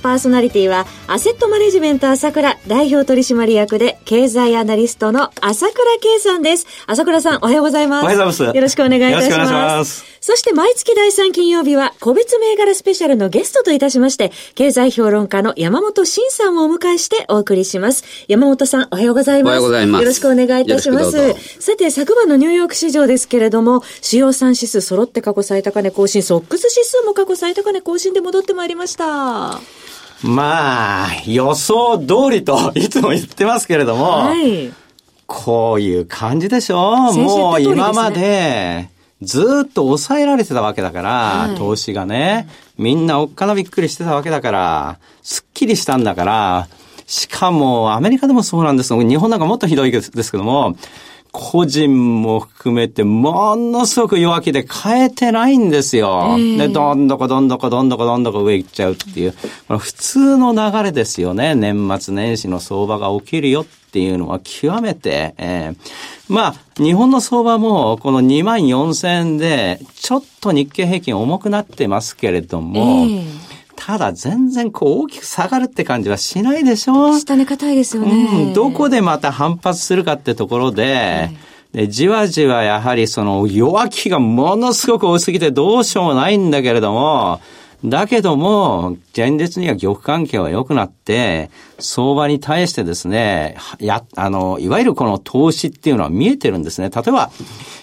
パーソナリティはアセットマネジメント朝倉代表取締役で経済アナリストの朝倉慶さんです。朝倉さんおはようございます。おはようございます。よろしくお願いいたします。ますそして毎月第3金曜日は個別銘柄スペシャルのゲストといたしまして、経済評論家の山本伸さんをお迎えしてお送りします。山本さんおはようございます。おはようございます。よろしくお願いいたします。さて昨晩のニューヨーク市場ですけれども、主要3指数揃って過去最高値更新、ソックス指数も過去最高値更新で戻ってまいりました。まあ、予想通りといつも言ってますけれども、はい、こういう感じでしょ、ね、もう今まで、ずっと抑えられてたわけだから、はい、投資がね、みんなおっかなびっくりしてたわけだから、すっきりしたんだから、しかもアメリカでもそうなんです。日本なんかもっとひどいですけども、個人も含めてものすごく弱気で変えてないんですよ。えー、で、どんどこどんどこどんどこどんどこ上行っちゃうっていう。これ普通の流れですよね。年末年始の相場が起きるよっていうのは極めて、えー、まあ、日本の相場もこの2万4000円で、ちょっと日経平均重くなってますけれども、えーただ全然こう大きく下がるって感じはしないでしょ下値硬いですよね。うん。どこでまた反発するかってところで、はいで、じわじわやはりその弱気がものすごく多すぎてどうしようもないんだけれども、だけども、現実には玉関係は良くなって、相場に対してですね、や、あの、いわゆるこの投資っていうのは見えてるんですね。例えば、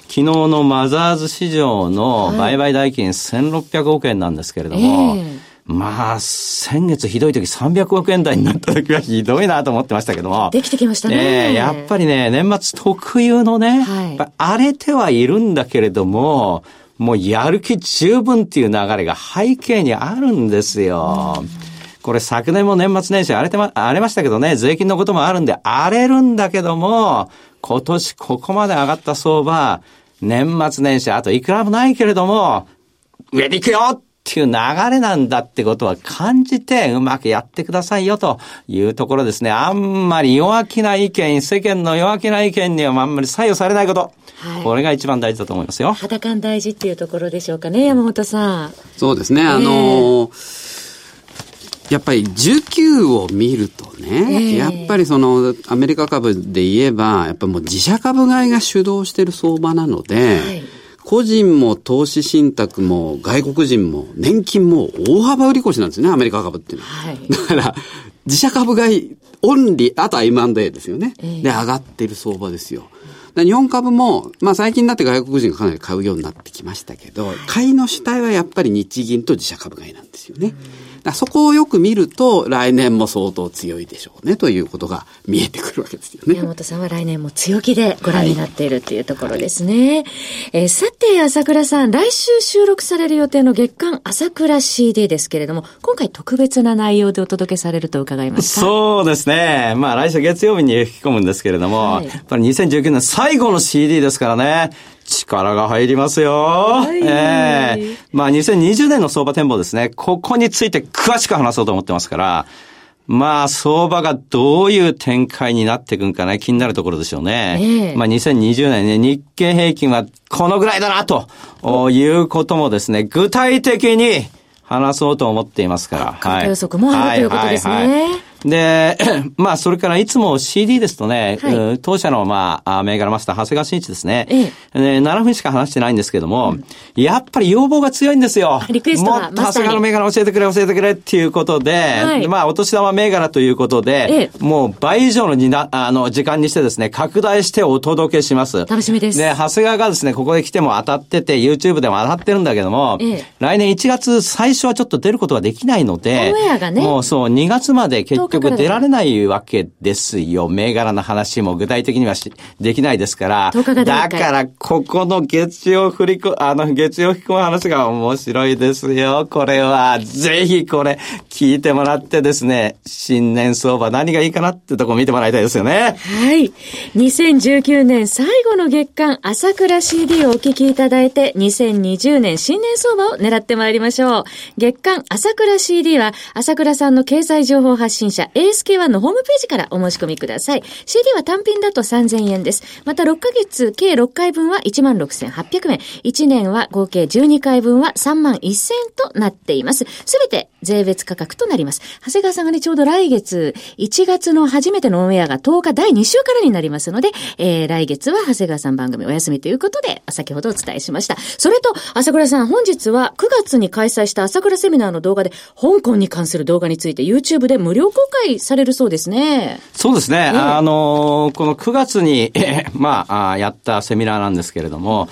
昨日のマザーズ市場の売買代金1600億円なんですけれども、えーまあ、先月ひどい時300億円台になった時はひどいなと思ってましたけども。できてきましたね。えやっぱりね、年末特有のね、はい、荒れてはいるんだけれども、もうやる気十分っていう流れが背景にあるんですよ。これ昨年も年末年始荒れてま、荒れましたけどね、税金のこともあるんで荒れるんだけども、今年ここまで上がった相場、年末年始あといくらもないけれども、上で行くよっていう流れなんだってことは感じてうまくやってくださいよというところですね。あんまり弱気な意見、世間の弱気な意見にはあんまり左右されないこと。はい、これが一番大事だと思いますよ。肌感大事っていうところでしょうかね、山本さん。そうですね。あのー、やっぱり19を見るとね、えー、やっぱりそのアメリカ株で言えば、やっぱもう自社株買いが主導している相場なので、はい個人も投資信託も外国人も年金も大幅売り越しなんですね、アメリカ株っていうのは。はい、だから、自社株買い、オンリー、あとは M&A ですよね。えー、で、上がっている相場ですよ。日本株も、まあ最近になって外国人がかなり買うようになってきましたけど、買いの主体はやっぱり日銀と自社株買いなんですよね。うんそこをよく見ると、来年も相当強いでしょうね、ということが見えてくるわけですよね。山本さんは来年も強気でご覧になっているというところですね。はい、えー、さて、朝倉さん、来週収録される予定の月間朝倉 CD ですけれども、今回特別な内容でお届けされると伺いました。そうですね。まあ来週月曜日に吹き込むんですけれども、はい、やっぱり2019年最後の CD ですからね。力が入りますよ。はい、ええー、まあ2020年の相場展望ですね。ここについて詳しく話そうと思ってますから、まあ、相場がどういう展開になっていくんかね、気になるところでしょうね。えー、まあ、2020年ね、日経平均はこのぐらいだな、ということもですね、具体的に話そうと思っていますから。はい。予測もあるということですね。はいはいはいで、まあ、それからいつも CD ですとね、はい、当社の、まあ、銘柄マスター、長谷川慎一ですね。ええ、7分しか話してないんですけども、うん、やっぱり要望が強いんですよ。リクエストもっと長谷川の銘柄教えてくれ、教えてくれっていうことで、はい、まあ、お年玉銘柄ということで、ええ、もう倍以上のにな、あの、時間にしてですね、拡大してお届けします。楽しみです。で、長谷川がですね、ここで来ても当たってて、YouTube でも当たってるんだけども、ええ、来年1月最初はちょっと出ることができないので、ね、もうそう、2月まで結結局出られないわけですよ。銘柄の話も具体的にはしできないですから。だから、ここの月曜振り子、あの、月曜引き込む話が面白いですよ。これは、ぜひこれ、聞いてもらってですね、新年相場何がいいかなってとこ見てもらいたいですよね。はい。2019年最後の月間朝倉 CD をお聞きいただいて、2020年新年相場を狙ってまいりましょう。月間朝倉 CD は、朝倉さんの経済情報発信社 ASK1 のホームページからお申し込みください。CD は単品だと3000円です。また6ヶ月計6回分は16,800円。1年は合計12回分は3万1000円となっています。すべて税別価格となります。長谷川さんがね、ちょうど来月、1月の初めてのオンエアが10日第2週からになりますので、えー、来月は長谷川さん番組お休みということで、先ほどお伝えしました。それと、朝倉さん、本日は9月に開催した朝倉セミナーの動画で、香港に関する動画について YouTube で無料公開されるそうですね。そうですね。えー、あのー、この9月に、えー、まあ、やったセミナーなんですけれども、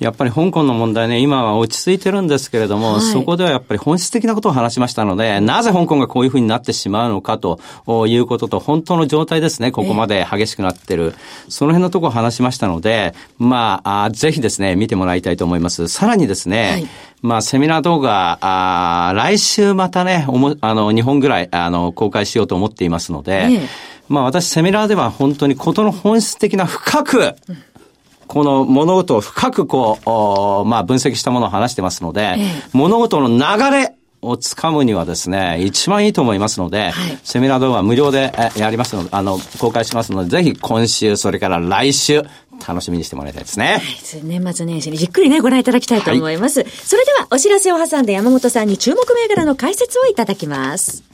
やっぱり香港の問題ね、今は落ち着いてるんですけれども、はい、そこではやっぱり本質的なことを話しましたので、なぜ香港がこういうふうになってしまうのかということと、本当の状態ですね、ここまで激しくなってる。えー、その辺のところを話しましたので、まあ、あぜひですね、見てもらいたいと思います。さらにですね、はい。まあ、セミナー動画、あ来週またね、おも、あの、2本ぐらい、あの、公開しようと思っていますので、ええ、まあ、私、セミナーでは本当にことの本質的な深く、うんこの物事を深くこう、まあ分析したものを話してますので、ええ、物事の流れをつかむにはですね、一番いいと思いますので、はい、セミナー動画無料でやりますので、あの、公開しますので、ぜひ今週、それから来週、楽しみにしてもらいたいですね。はい、年末年始にじっくりね、ご覧いただきたいと思います。はい、それでは、お知らせを挟んで山本さんに注目銘柄の解説をいただきます。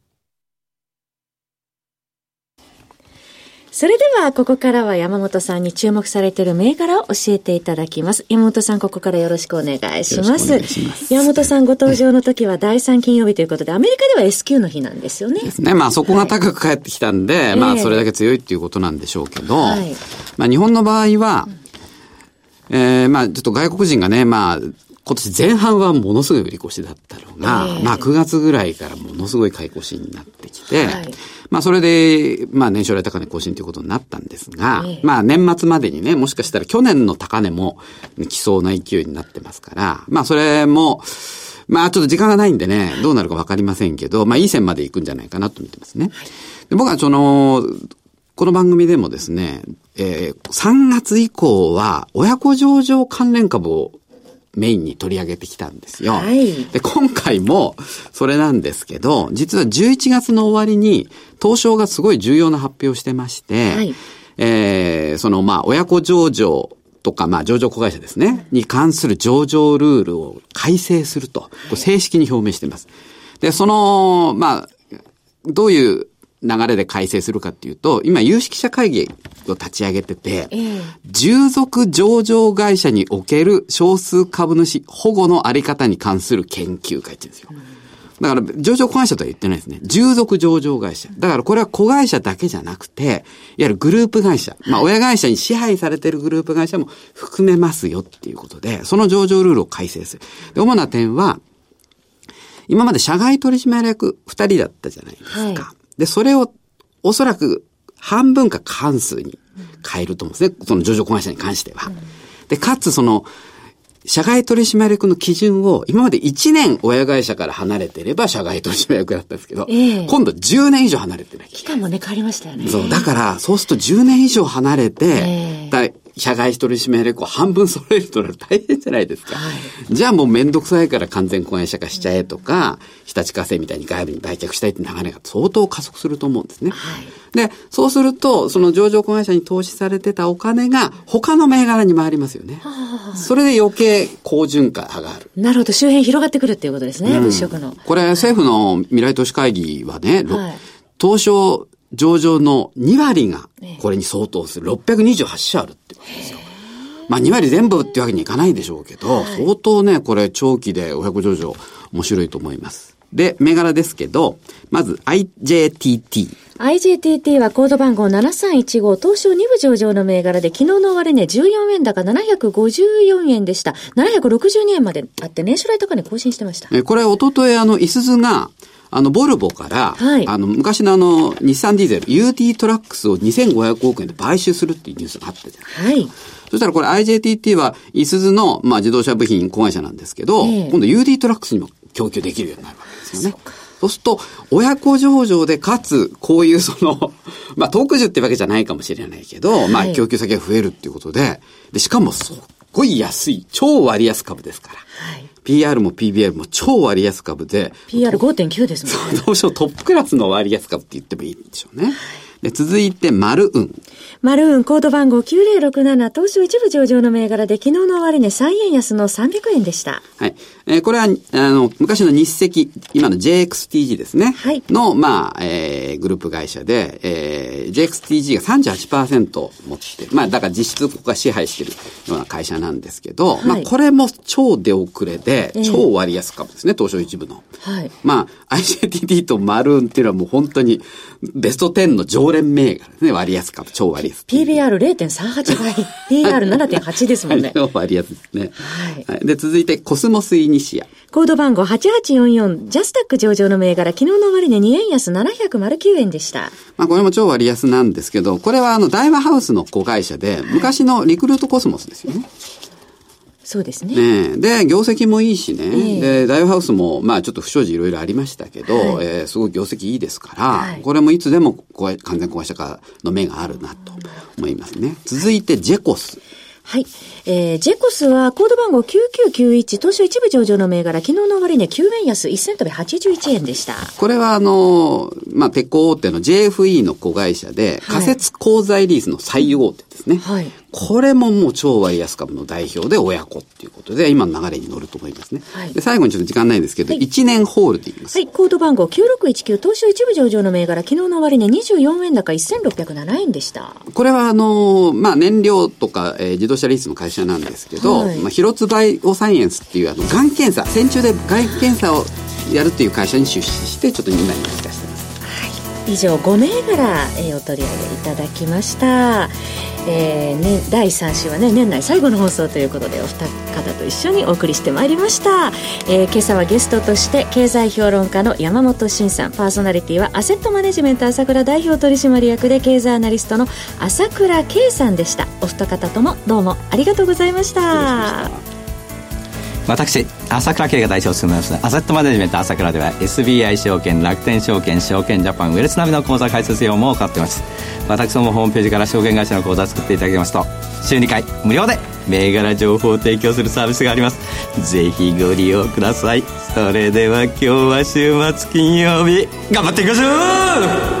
それでは、ここからは山本さんに注目されている銘柄を教えていただきます。山本さん、ここからよろしくお願いします。ます山本さんご登場の時は第3金曜日ということで、アメリカでは S q の日なんですよね。ですね。まあそこが高く返ってきたんで、はい、まあそれだけ強いっていうことなんでしょうけど、はい、まあ日本の場合は、えー、まあちょっと外国人がね、まあ今年前半はものすごい売り越しだったのが、えー、まあ9月ぐらいからものすごい買い越しになってきて、はい、まあそれで、まあ年初来高値更新ということになったんですが、えー、まあ年末までにね、もしかしたら去年の高値も来そうな勢いになってますから、まあそれも、まあちょっと時間がないんでね、どうなるかわかりませんけど、まあいい線まで行くんじゃないかなと見てますね。で僕はその、この番組でもですね、えー、3月以降は親子上場関連株をメインに取り上げてきたんですよ。はい、で、今回もそれなんですけど、実は11月の終わりに、東証がすごい重要な発表してまして、はい、えー、そのまあ、親子上場とか、まあ、上場子会社ですね、に関する上場ルールを改正すると、正式に表明しています。で、その、まあ、どういう流れで改正するかっていうと、今有識者会議を立ち上げてて、えー、従属上場会社における少数株主保護のあり方に関する研究会って言うんですよ。だから、上場子会社とは言ってないですね。従属上場会社。だからこれは子会社だけじゃなくて、いわゆるグループ会社。まあ、親会社に支配されているグループ会社も含めますよっていうことで、その上場ルールを改正する。で、主な点は、今まで社外取締役二人だったじゃないですか。はいで、それをおそらく半分か過半数に変えると思うんですね。その上場子会社に関しては。で、かつその、社外取締役の基準を、今まで1年親会社から離れてれば社外取締役だったんですけど、えー、今度10年以上離れてない。期間もね、変わりましたよね。そう、だから、そうすると10年以上離れて、えー、だ社外取締役を半分揃えると大変じゃないですか。はい、じゃあもうめんどくさいから完全子会社化しちゃえとか、日立火星みたいに外部に売却したいって流れが相当加速すると思うんですね。はい、で、そうすると、その上場子会社に投資されてたお金が他の銘柄に回りますよね。それで余計好循環上がる。なるほど、周辺広がってくるっていうことですね、うん、物色の。これ政府の未来投資会議はね、はい、東証上場の2割がこれに相当する628社あるってことですよ。まあ2割全部ってわけにいかないでしょうけど、相当ね、これ長期で親子上場面白いと思います。で、銘柄ですけど、まず IJTT。IJTT はコード番号7315東証2部上場の銘柄で昨日の終値14円高754円でした。762円まであって年初来高値更新してました。え、これおとといあの、いすずがあの、ボルボから、はい、あの、昔のあの、日産ディーゼル、UT トラックスを2500億円で買収するっていうニュースがあったじゃないですか。はい。そしたらこれ IJTT は、いすずの、まあ、自動車部品子会社なんですけど、えー、今度 UT トラックスにも供給できるようになるわけですよね。そうすると、親子上場で、かつ、こういうその、まあ、特需ってわけじゃないかもしれないけど、はい、まあ、供給先が増えるっていうことで、で、しかも、すっごい安い、超割安株ですから。はい。PR も PBR も超割安株で。PR5.9 ですもんね。どうしよう、トップクラスの割安株って言ってもいいんでしょうね。で続いて、マルウン。マルウン、コード番号9067、東証一部上場の銘柄で、昨日の終値3円安の300円でした。はい。えー、これは、あの、昔の日赤、今の JXTG ですね。はい。の、まあ、えー、グループ会社で、えー、JXTG が38%持ってまあ、だから実質ここが支配してるような会社なんですけど、はい、まあ、これも超出遅れで、超割安株ですね、東証一部の。はい。まあ、IJTT とマルーンっていうのはもう本当に、ベスト10の常連銘柄ですね。割安株、超割安。PBR0.38 倍。PR7.8 ですもんね。超割安ですね。はい。で、続いて、コスモスイニシア。コード番号8844、ジャスタック上場の銘柄、昨日の終値2円安709円でした。まあ、これも超割安なんですけど、これはあの、大和ハウスの子会社で、昔のリクルートコスモスですよね。そうですね。ねで、業績もいいしね。えー、で、ダイオハウスも、まあちょっと不祥事いろいろありましたけど、はい、えー、すごい業績いいですから、はい、これもいつでも完全壊したかの目があるなと思いますね。続いて、ジェコス。はい。えー、ジェコスはコード番号9991、東証一部上場の銘柄、昨日の終値9円安、1セントで81円でした。これはあの、まあ、鉄鋼大手の JFE の子会社で、仮設鋼材リースの最大手ですね。はい。これももう超割安株の代表で親子っていうことで、今の流れに乗ると思いますね。はい、で最後にちょっと時間ないんですけど、はい、1年ホールディングス。はい、コード番号9619、東証一部上場の銘柄、昨日の終値24円高1607円でした。これはあの、まあ、燃料とか、えー、自動車リースの会社なんですけど、はい、まあ、広津バイオサイエンスっていうあの、がん検査、戦中でがん検査をやるっていう会社に出資して、ちょっと今に出してます。以上5銘柄、えー、お取り上げいただきました、えーね、第3週はね年内最後の放送ということでお二方と一緒にお送りしてまいりました、えー、今朝はゲストとして経済評論家の山本慎さん。パーソナリティはアセットマネジメント朝倉代表取締役で経済アナリストの朝倉圭さんでした。お二方ともどうもありがとうございました。私朝倉慶が代表を務めますアセットマネジメント朝倉では SBI 証券楽天証券証券ジャパンウェルスナビの口座開設業務を行っています。私どもホームページから証券会社の口座を作っていただきますと週2回無料で銘柄情報を提供するサービスがあります。ぜひご利用ください。それでは今日は週末金曜日頑張っていきましょう